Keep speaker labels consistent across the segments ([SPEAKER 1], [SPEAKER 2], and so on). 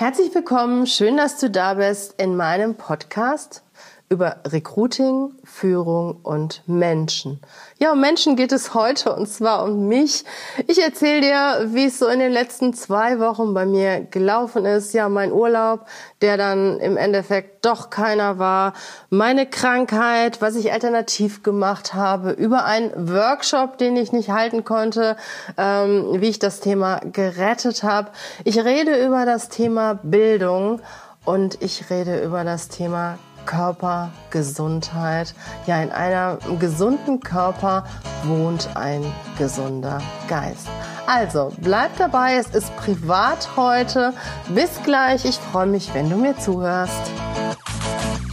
[SPEAKER 1] Herzlich willkommen, schön, dass du da bist in meinem Podcast über Recruiting, Führung und Menschen. Ja, um Menschen geht es heute und zwar um mich. Ich erzähle dir, wie es so in den letzten zwei Wochen bei mir gelaufen ist. Ja, mein Urlaub, der dann im Endeffekt doch keiner war. Meine Krankheit, was ich alternativ gemacht habe, über einen Workshop, den ich nicht halten konnte, ähm, wie ich das Thema gerettet habe. Ich rede über das Thema Bildung und ich rede über das Thema Körpergesundheit. Ja, in einem gesunden Körper wohnt ein gesunder Geist. Also, bleib dabei, es ist privat heute. Bis gleich, ich freue mich, wenn du mir zuhörst.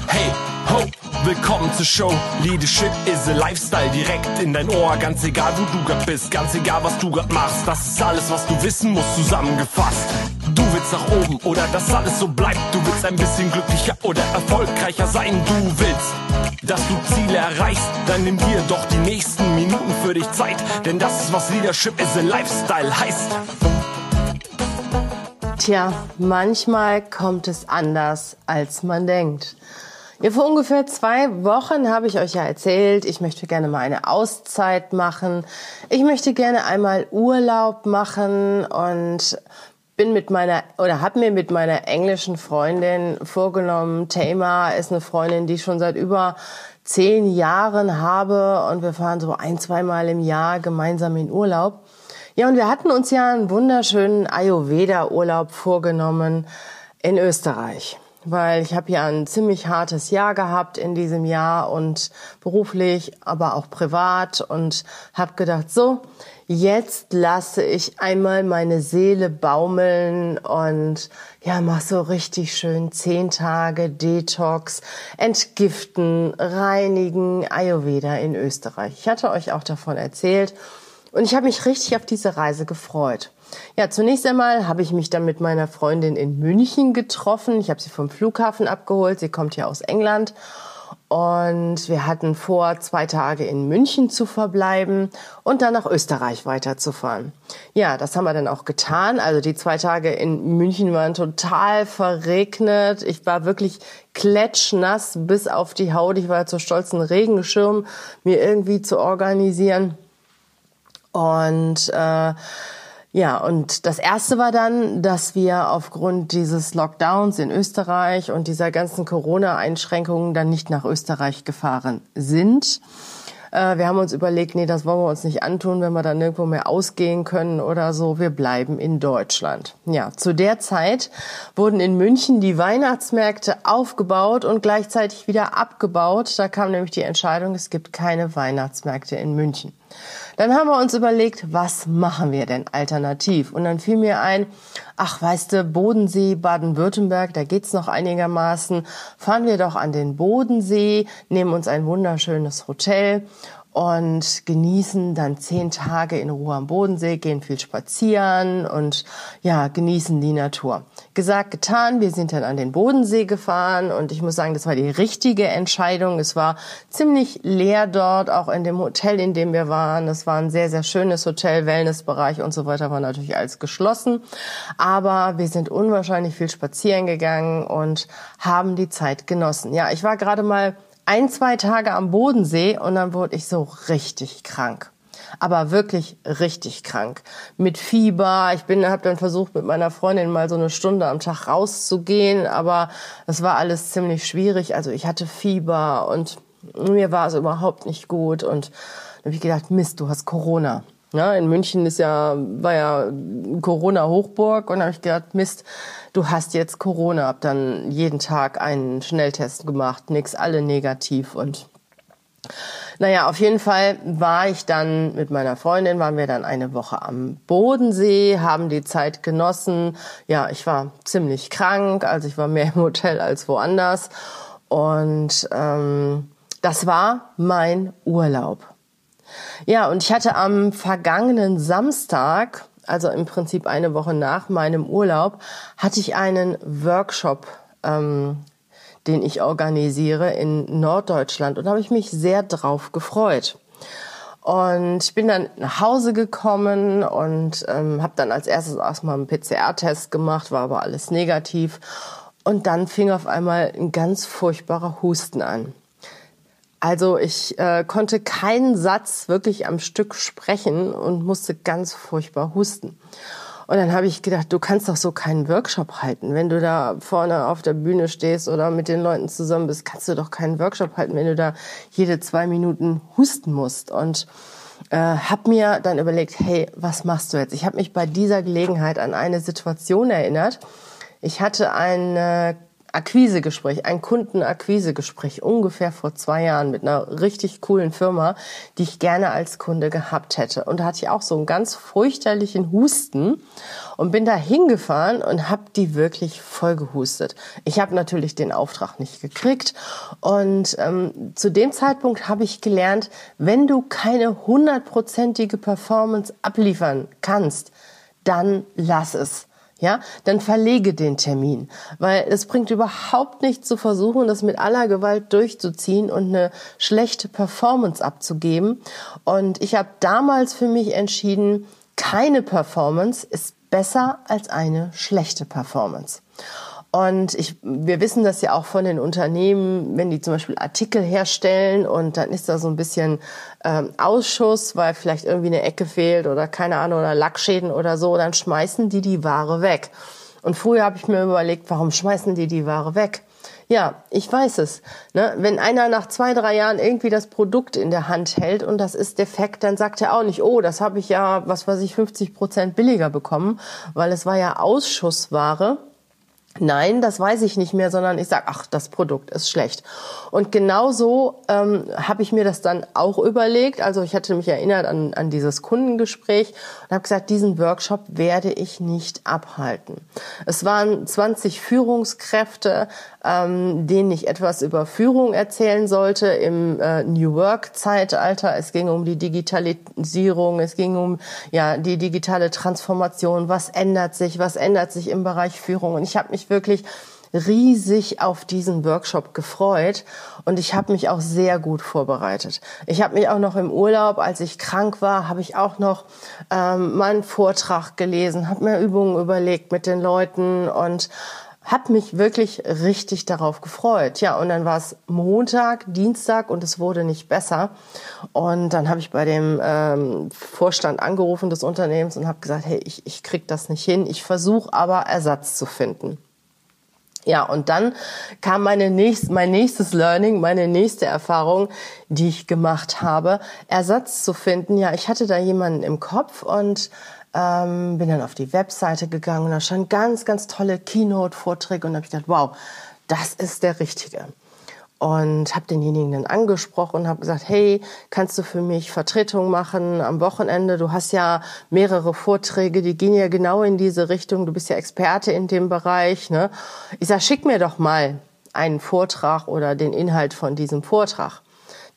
[SPEAKER 2] Hey, ho, willkommen zur Show. Leadership is a Lifestyle direkt in dein Ohr. Ganz egal, wo du grad bist, ganz egal, was du grad machst. Das ist alles, was du wissen musst, zusammengefasst. Willst nach oben oder dass alles so bleibt. Du willst ein bisschen glücklicher oder erfolgreicher sein. Du willst, dass du Ziele erreichst. Dann nimm dir doch die nächsten Minuten für dich Zeit. Denn das ist, was Leadership is a Lifestyle heißt.
[SPEAKER 1] Tja, manchmal kommt es anders, als man denkt. Ja, vor ungefähr zwei Wochen habe ich euch ja erzählt, ich möchte gerne mal eine Auszeit machen. Ich möchte gerne einmal Urlaub machen und bin mit meiner oder habe mir mit meiner englischen Freundin vorgenommen. Thema ist eine Freundin, die ich schon seit über zehn Jahren habe und wir fahren so ein, zweimal im Jahr gemeinsam in Urlaub. Ja, und wir hatten uns ja einen wunderschönen Ayurveda-Urlaub vorgenommen in Österreich weil ich habe ja ein ziemlich hartes Jahr gehabt in diesem Jahr und beruflich, aber auch privat und habe gedacht, so, jetzt lasse ich einmal meine Seele baumeln und ja, mach so richtig schön zehn Tage Detox, entgiften, reinigen, Ayurveda in Österreich. Ich hatte euch auch davon erzählt und ich habe mich richtig auf diese Reise gefreut. Ja, zunächst einmal habe ich mich dann mit meiner Freundin in München getroffen. Ich habe sie vom Flughafen abgeholt. Sie kommt ja aus England. Und wir hatten vor, zwei Tage in München zu verbleiben und dann nach Österreich weiterzufahren. Ja, das haben wir dann auch getan. Also die zwei Tage in München waren total verregnet. Ich war wirklich klatschnass bis auf die Haut. Ich war zu stolz, einen Regenschirm mir irgendwie zu organisieren. Und äh, ja, und das erste war dann, dass wir aufgrund dieses Lockdowns in Österreich und dieser ganzen Corona-Einschränkungen dann nicht nach Österreich gefahren sind. Äh, wir haben uns überlegt, nee, das wollen wir uns nicht antun, wenn wir dann nirgendwo mehr ausgehen können oder so. Wir bleiben in Deutschland. Ja, zu der Zeit wurden in München die Weihnachtsmärkte aufgebaut und gleichzeitig wieder abgebaut. Da kam nämlich die Entscheidung, es gibt keine Weihnachtsmärkte in München. Dann haben wir uns überlegt, was machen wir denn alternativ? Und dann fiel mir ein, ach, weißt du, Bodensee, Baden-Württemberg, da geht's noch einigermaßen. Fahren wir doch an den Bodensee, nehmen uns ein wunderschönes Hotel und genießen dann zehn Tage in Ruhe am Bodensee, gehen viel spazieren und ja, genießen die Natur. Gesagt, getan, wir sind dann an den Bodensee gefahren und ich muss sagen, das war die richtige Entscheidung. Es war ziemlich leer dort, auch in dem Hotel, in dem wir waren. Es war ein sehr, sehr schönes Hotel, Wellnessbereich und so weiter war natürlich alles geschlossen. Aber wir sind unwahrscheinlich viel spazieren gegangen und haben die Zeit genossen. Ja, ich war gerade mal ein, zwei Tage am Bodensee und dann wurde ich so richtig krank. Aber wirklich richtig krank. Mit Fieber. Ich bin, habe dann versucht, mit meiner Freundin mal so eine Stunde am Tag rauszugehen, aber es war alles ziemlich schwierig. Also ich hatte Fieber und mir war es überhaupt nicht gut und dann habe ich gedacht, Mist, du hast Corona. Ja, in München ist ja, war ja Corona-Hochburg und habe ich gedacht, Mist, du hast jetzt Corona. Hab dann jeden Tag einen Schnelltest gemacht, nix, alle negativ und naja, auf jeden Fall war ich dann mit meiner Freundin, waren wir dann eine Woche am Bodensee, haben die Zeit genossen. Ja, ich war ziemlich krank, also ich war mehr im Hotel als woanders. Und ähm, das war mein Urlaub. Ja, und ich hatte am vergangenen Samstag, also im Prinzip eine Woche nach meinem Urlaub, hatte ich einen Workshop, ähm, den ich organisiere in Norddeutschland und habe ich mich sehr drauf gefreut. Und ich bin dann nach Hause gekommen und ähm, habe dann als erstes erstmal einen PCR-Test gemacht, war aber alles negativ. Und dann fing auf einmal ein ganz furchtbarer Husten an. Also ich äh, konnte keinen Satz wirklich am Stück sprechen und musste ganz furchtbar husten. Und dann habe ich gedacht, du kannst doch so keinen Workshop halten. Wenn du da vorne auf der Bühne stehst oder mit den Leuten zusammen bist, kannst du doch keinen Workshop halten, wenn du da jede zwei Minuten husten musst. Und äh, habe mir dann überlegt, hey, was machst du jetzt? Ich habe mich bei dieser Gelegenheit an eine Situation erinnert. Ich hatte eine Akquisegespräch, ein Kundenakquisegespräch ungefähr vor zwei Jahren mit einer richtig coolen Firma, die ich gerne als Kunde gehabt hätte. Und da hatte ich auch so einen ganz fürchterlichen Husten und bin da hingefahren und habe die wirklich voll gehustet. Ich habe natürlich den Auftrag nicht gekriegt und ähm, zu dem Zeitpunkt habe ich gelernt, wenn du keine hundertprozentige Performance abliefern kannst, dann lass es ja, dann verlege den Termin, weil es bringt überhaupt nichts zu versuchen, das mit aller Gewalt durchzuziehen und eine schlechte Performance abzugeben. Und ich habe damals für mich entschieden, keine Performance ist besser als eine schlechte Performance. Und ich, wir wissen das ja auch von den Unternehmen, wenn die zum Beispiel Artikel herstellen und dann ist da so ein bisschen ähm, Ausschuss, weil vielleicht irgendwie eine Ecke fehlt oder keine Ahnung oder Lackschäden oder so, dann schmeißen die die Ware weg. Und früher habe ich mir überlegt, warum schmeißen die die Ware weg? Ja, ich weiß es. Ne? Wenn einer nach zwei, drei Jahren irgendwie das Produkt in der Hand hält und das ist defekt, dann sagt er auch nicht, oh, das habe ich ja, was weiß ich, 50 Prozent billiger bekommen, weil es war ja Ausschussware Nein, das weiß ich nicht mehr, sondern ich sage, ach, das Produkt ist schlecht. Und genau so ähm, habe ich mir das dann auch überlegt. Also ich hatte mich erinnert an, an dieses Kundengespräch und habe gesagt, diesen Workshop werde ich nicht abhalten. Es waren 20 Führungskräfte, ähm, denen ich etwas über Führung erzählen sollte im äh, New Work-Zeitalter. Es ging um die Digitalisierung, es ging um ja die digitale Transformation. Was ändert sich? Was ändert sich im Bereich Führung? Und ich habe mich wirklich riesig auf diesen Workshop gefreut und ich habe mich auch sehr gut vorbereitet. Ich habe mich auch noch im Urlaub, als ich krank war, habe ich auch noch ähm, meinen Vortrag gelesen, habe mir Übungen überlegt mit den Leuten und habe mich wirklich richtig darauf gefreut. Ja, und dann war es Montag, Dienstag und es wurde nicht besser. Und dann habe ich bei dem ähm, Vorstand angerufen des Unternehmens und habe gesagt, hey, ich, ich krieg das nicht hin. Ich versuche aber Ersatz zu finden. Ja, und dann kam meine nächst, mein nächstes Learning, meine nächste Erfahrung, die ich gemacht habe, Ersatz zu finden. Ja, ich hatte da jemanden im Kopf und ähm, bin dann auf die Webseite gegangen und da stand ganz, ganz tolle Keynote-Vorträge und habe ich gedacht, wow, das ist der Richtige und habe denjenigen dann angesprochen und habe gesagt, hey, kannst du für mich Vertretung machen am Wochenende? Du hast ja mehrere Vorträge, die gehen ja genau in diese Richtung. Du bist ja Experte in dem Bereich. Ne? Ich sag, schick mir doch mal einen Vortrag oder den Inhalt von diesem Vortrag.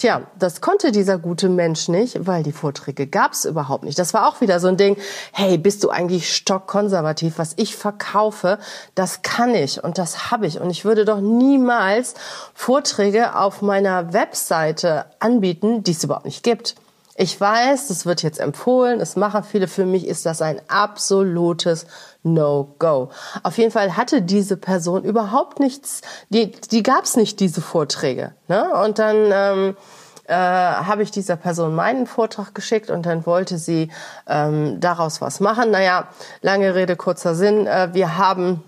[SPEAKER 1] Tja, das konnte dieser gute Mensch nicht, weil die Vorträge gab's überhaupt nicht. Das war auch wieder so ein Ding, hey, bist du eigentlich stockkonservativ? Was ich verkaufe, das kann ich und das habe ich. Und ich würde doch niemals Vorträge auf meiner Webseite anbieten, die es überhaupt nicht gibt. Ich weiß, das wird jetzt empfohlen, es machen viele. Für mich ist das ein absolutes No-Go. Auf jeden Fall hatte diese Person überhaupt nichts, die, die gab es nicht, diese Vorträge. Ne? Und dann ähm, äh, habe ich dieser Person meinen Vortrag geschickt und dann wollte sie ähm, daraus was machen. Naja, lange Rede, kurzer Sinn. Äh, wir haben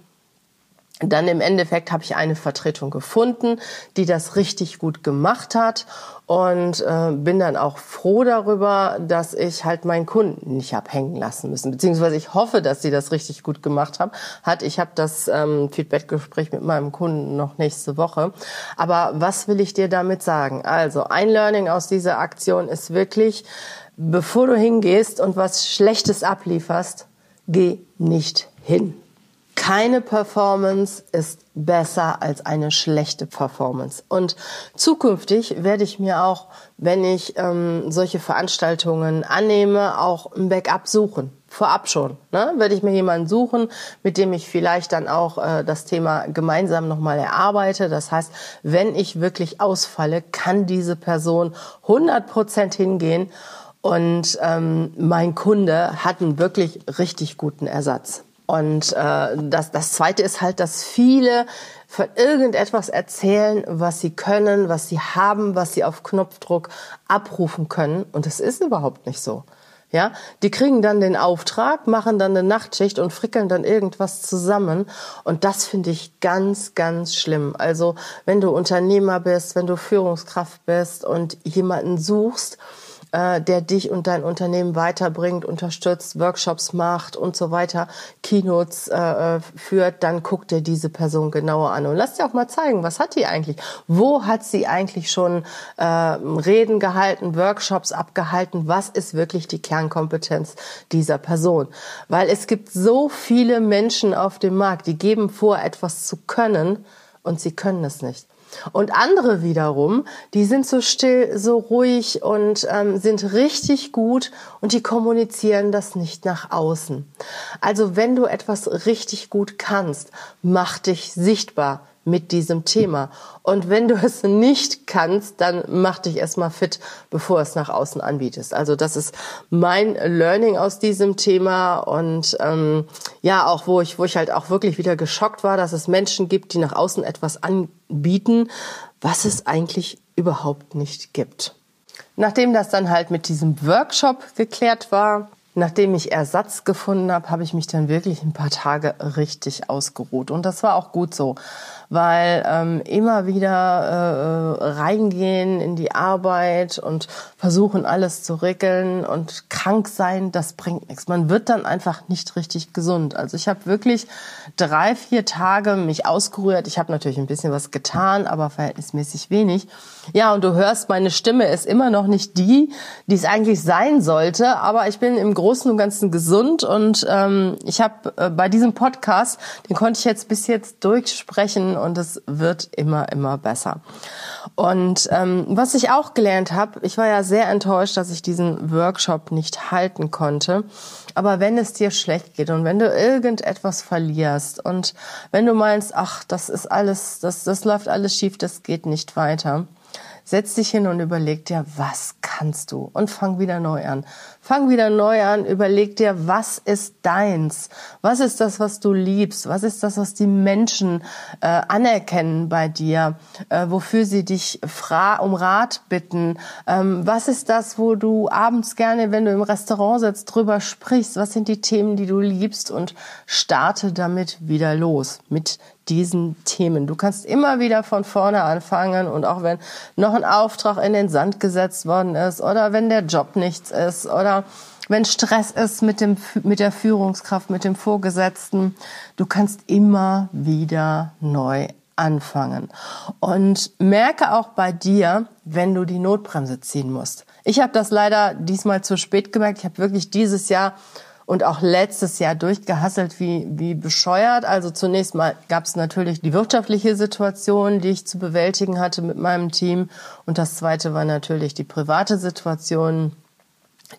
[SPEAKER 1] dann im Endeffekt habe ich eine Vertretung gefunden, die das richtig gut gemacht hat und äh, bin dann auch froh darüber, dass ich halt meinen Kunden nicht habe hängen lassen müssen, beziehungsweise ich hoffe, dass sie das richtig gut gemacht haben. Hat ich habe das ähm, Feedbackgespräch mit meinem Kunden noch nächste Woche. Aber was will ich dir damit sagen? Also ein Learning aus dieser Aktion ist wirklich, bevor du hingehst und was Schlechtes ablieferst, geh nicht hin. Keine Performance ist besser als eine schlechte Performance. Und zukünftig werde ich mir auch, wenn ich ähm, solche Veranstaltungen annehme, auch ein Backup suchen. Vorab schon. Ne? Werde ich mir jemanden suchen, mit dem ich vielleicht dann auch äh, das Thema gemeinsam nochmal erarbeite. Das heißt, wenn ich wirklich ausfalle, kann diese Person 100 Prozent hingehen Und ähm, mein Kunde hat einen wirklich richtig guten Ersatz. Und äh, das, das Zweite ist halt, dass viele von irgendetwas erzählen, was sie können, was sie haben, was sie auf Knopfdruck abrufen können. Und das ist überhaupt nicht so. Ja, die kriegen dann den Auftrag, machen dann eine Nachtschicht und frickeln dann irgendwas zusammen. Und das finde ich ganz, ganz schlimm. Also, wenn du Unternehmer bist, wenn du Führungskraft bist und jemanden suchst, äh, der dich und dein Unternehmen weiterbringt, unterstützt, Workshops macht und so weiter, Keynotes äh, führt, dann guck dir diese Person genauer an und lass dir auch mal zeigen, was hat die eigentlich? Wo hat sie eigentlich schon äh, Reden gehalten, Workshops abgehalten? Was ist wirklich die Kernkompetenz dieser Person? Weil es gibt so viele Menschen auf dem Markt, die geben vor, etwas zu können und sie können es nicht. Und andere wiederum, die sind so still, so ruhig und ähm, sind richtig gut und die kommunizieren das nicht nach außen. Also wenn du etwas richtig gut kannst, mach dich sichtbar mit diesem Thema. Und wenn du es nicht kannst, dann mach dich erstmal fit, bevor es nach außen anbietest. Also das ist mein Learning aus diesem Thema und ähm, ja, auch wo ich, wo ich halt auch wirklich wieder geschockt war, dass es Menschen gibt, die nach außen etwas anbieten, was es eigentlich überhaupt nicht gibt. Nachdem das dann halt mit diesem Workshop geklärt war, Nachdem ich Ersatz gefunden habe, habe ich mich dann wirklich ein paar Tage richtig ausgeruht. Und das war auch gut so, weil ähm, immer wieder äh, reingehen in die Arbeit und versuchen alles zu regeln und krank sein, das bringt nichts. Man wird dann einfach nicht richtig gesund. Also ich habe wirklich drei, vier Tage mich ausgerührt. Ich habe natürlich ein bisschen was getan, aber verhältnismäßig wenig. Ja, und du hörst, meine Stimme ist immer noch nicht die, die es eigentlich sein sollte, aber ich bin im Großen und Ganzen gesund und ähm, ich habe äh, bei diesem Podcast, den konnte ich jetzt bis jetzt durchsprechen und es wird immer, immer besser. Und ähm, was ich auch gelernt habe, ich war ja sehr enttäuscht, dass ich diesen Workshop nicht halten konnte. Aber wenn es dir schlecht geht und wenn du irgendetwas verlierst und wenn du meinst, ach, das ist alles, das, das läuft alles schief, das geht nicht weiter, setz dich hin und überleg dir, was kannst du und fang wieder neu an. Fang wieder neu an, überleg dir, was ist deins? Was ist das, was du liebst? Was ist das, was die Menschen äh, anerkennen bei dir? Äh, wofür sie dich um Rat bitten? Ähm, was ist das, wo du abends gerne, wenn du im Restaurant sitzt, drüber sprichst? Was sind die Themen, die du liebst? Und starte damit wieder los mit diesen Themen. Du kannst immer wieder von vorne anfangen und auch wenn noch ein Auftrag in den Sand gesetzt worden ist oder wenn der Job nichts ist oder wenn Stress ist mit dem, mit der Führungskraft, mit dem Vorgesetzten, du kannst immer wieder neu anfangen. Und merke auch bei dir, wenn du die Notbremse ziehen musst. Ich habe das leider diesmal zu spät gemerkt. Ich habe wirklich dieses Jahr und auch letztes Jahr durchgehasselt wie, wie bescheuert. Also zunächst mal gab es natürlich die wirtschaftliche Situation, die ich zu bewältigen hatte mit meinem Team. Und das zweite war natürlich die private Situation,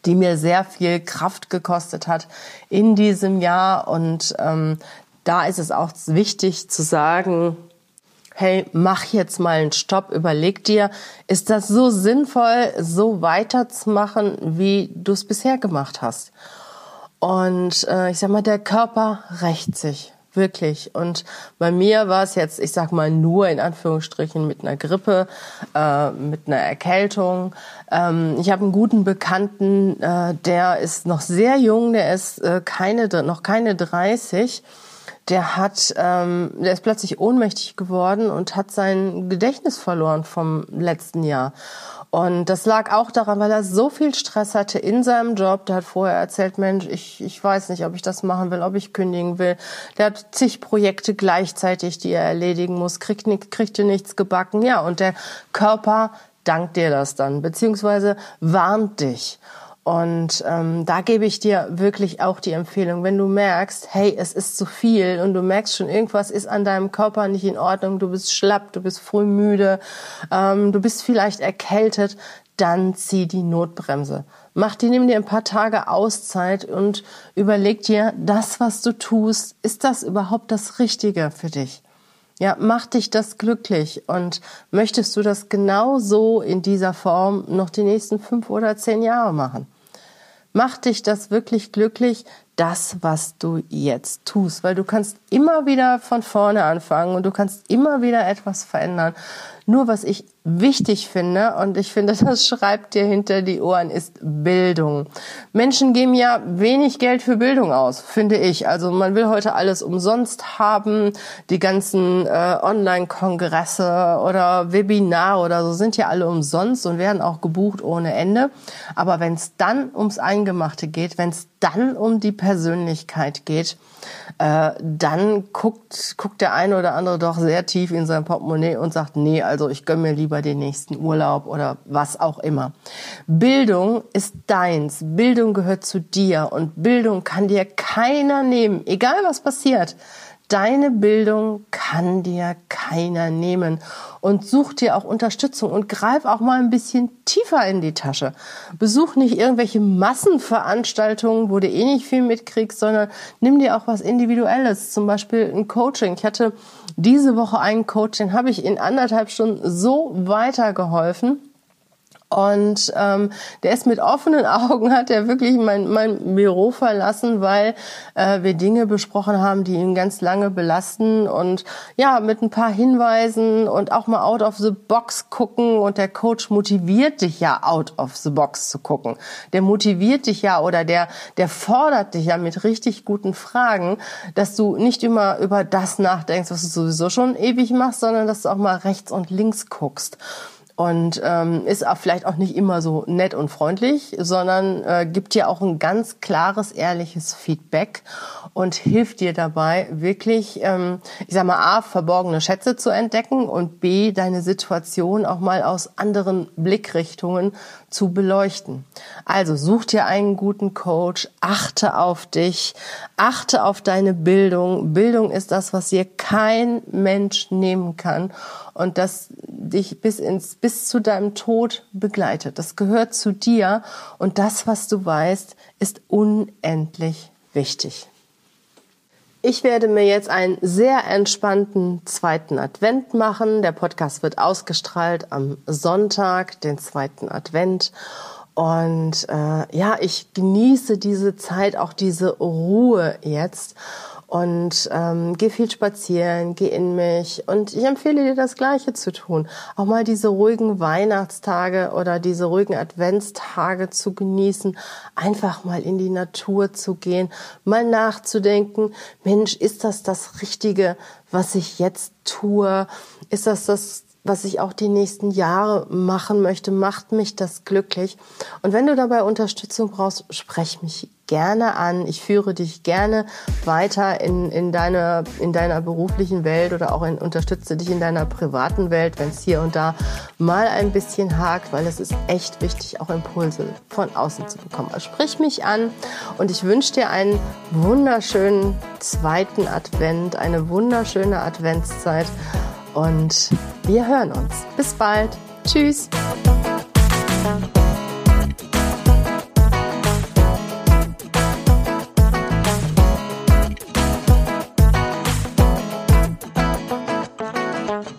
[SPEAKER 1] die mir sehr viel Kraft gekostet hat in diesem Jahr. Und ähm, da ist es auch wichtig zu sagen, hey, mach jetzt mal einen Stopp, überleg dir, ist das so sinnvoll, so weiterzumachen, wie du es bisher gemacht hast? Und äh, ich sag mal, der Körper rächt sich. Wirklich. Und bei mir war es jetzt, ich sag mal, nur in Anführungsstrichen mit einer Grippe, äh, mit einer Erkältung. Ähm, ich habe einen guten Bekannten, äh, der ist noch sehr jung, der ist äh, keine, noch keine 30. Der hat, ähm, der ist plötzlich ohnmächtig geworden und hat sein Gedächtnis verloren vom letzten Jahr. Und das lag auch daran, weil er so viel Stress hatte in seinem Job. Der hat vorher erzählt, Mensch, ich, ich weiß nicht, ob ich das machen will, ob ich kündigen will. Der hat zig Projekte gleichzeitig, die er erledigen muss, kriegt, nicht, kriegte nichts gebacken. Ja, und der Körper dankt dir das dann, beziehungsweise warnt dich. Und ähm, da gebe ich dir wirklich auch die Empfehlung, wenn du merkst, hey, es ist zu viel und du merkst schon, irgendwas ist an deinem Körper nicht in Ordnung, du bist schlapp, du bist früh müde, ähm, du bist vielleicht erkältet, dann zieh die Notbremse. Mach dir, nimm dir ein paar Tage Auszeit und überleg dir, das, was du tust, ist das überhaupt das Richtige für dich? Ja, macht dich das glücklich und möchtest du das genau so in dieser Form noch die nächsten fünf oder zehn Jahre machen? Macht dich das wirklich glücklich? das, was du jetzt tust, weil du kannst immer wieder von vorne anfangen und du kannst immer wieder etwas verändern. Nur was ich wichtig finde, und ich finde, das schreibt dir hinter die Ohren, ist Bildung. Menschen geben ja wenig Geld für Bildung aus, finde ich. Also man will heute alles umsonst haben. Die ganzen äh, Online-Kongresse oder Webinare oder so sind ja alle umsonst und werden auch gebucht ohne Ende. Aber wenn es dann ums Eingemachte geht, wenn es dann um die Persönlichkeit geht, äh, dann guckt, guckt der eine oder andere doch sehr tief in sein Portemonnaie und sagt, nee, also ich gönn mir lieber den nächsten Urlaub oder was auch immer. Bildung ist deins. Bildung gehört zu dir und Bildung kann dir keiner nehmen, egal was passiert. Deine Bildung kann dir keiner nehmen. Und such dir auch Unterstützung und greif auch mal ein bisschen tiefer in die Tasche. Besuch nicht irgendwelche Massenveranstaltungen, wo du eh nicht viel mitkriegst, sondern nimm dir auch was Individuelles, zum Beispiel ein Coaching. Ich hatte diese Woche einen Coaching, habe ich in anderthalb Stunden so weitergeholfen und ähm, der ist mit offenen Augen, hat er wirklich mein, mein Büro verlassen, weil äh, wir Dinge besprochen haben, die ihn ganz lange belasten. Und ja, mit ein paar Hinweisen und auch mal out of the box gucken. Und der Coach motiviert dich ja, out of the box zu gucken. Der motiviert dich ja oder der, der fordert dich ja mit richtig guten Fragen, dass du nicht immer über das nachdenkst, was du sowieso schon ewig machst, sondern dass du auch mal rechts und links guckst und ähm, ist auch vielleicht auch nicht immer so nett und freundlich, sondern äh, gibt dir auch ein ganz klares, ehrliches Feedback und hilft dir dabei, wirklich, ähm, ich sag mal, a, verborgene Schätze zu entdecken und b, deine Situation auch mal aus anderen Blickrichtungen zu beleuchten. Also such dir einen guten Coach, achte auf dich, achte auf deine Bildung. Bildung ist das, was dir kein Mensch nehmen kann und das dich bis ins bis zu deinem Tod begleitet. Das gehört zu dir und das, was du weißt, ist unendlich wichtig. Ich werde mir jetzt einen sehr entspannten zweiten Advent machen. Der Podcast wird ausgestrahlt am Sonntag, den zweiten Advent. Und äh, ja, ich genieße diese Zeit, auch diese Ruhe jetzt und ähm, geh viel spazieren, geh in mich und ich empfehle dir das Gleiche zu tun. Auch mal diese ruhigen Weihnachtstage oder diese ruhigen Adventstage zu genießen, einfach mal in die Natur zu gehen, mal nachzudenken, Mensch, ist das das Richtige, was ich jetzt tue? Ist das das was ich auch die nächsten Jahre machen möchte, macht mich das glücklich. Und wenn du dabei Unterstützung brauchst, sprech mich gerne an. Ich führe dich gerne weiter in, in, deiner, in deiner beruflichen Welt oder auch in, unterstütze dich in deiner privaten Welt, wenn es hier und da mal ein bisschen hakt, weil es ist echt wichtig, auch Impulse von außen zu bekommen. Also sprich mich an und ich wünsche dir einen wunderschönen zweiten Advent, eine wunderschöne Adventszeit und wir hören uns. Bis bald. Tschüss.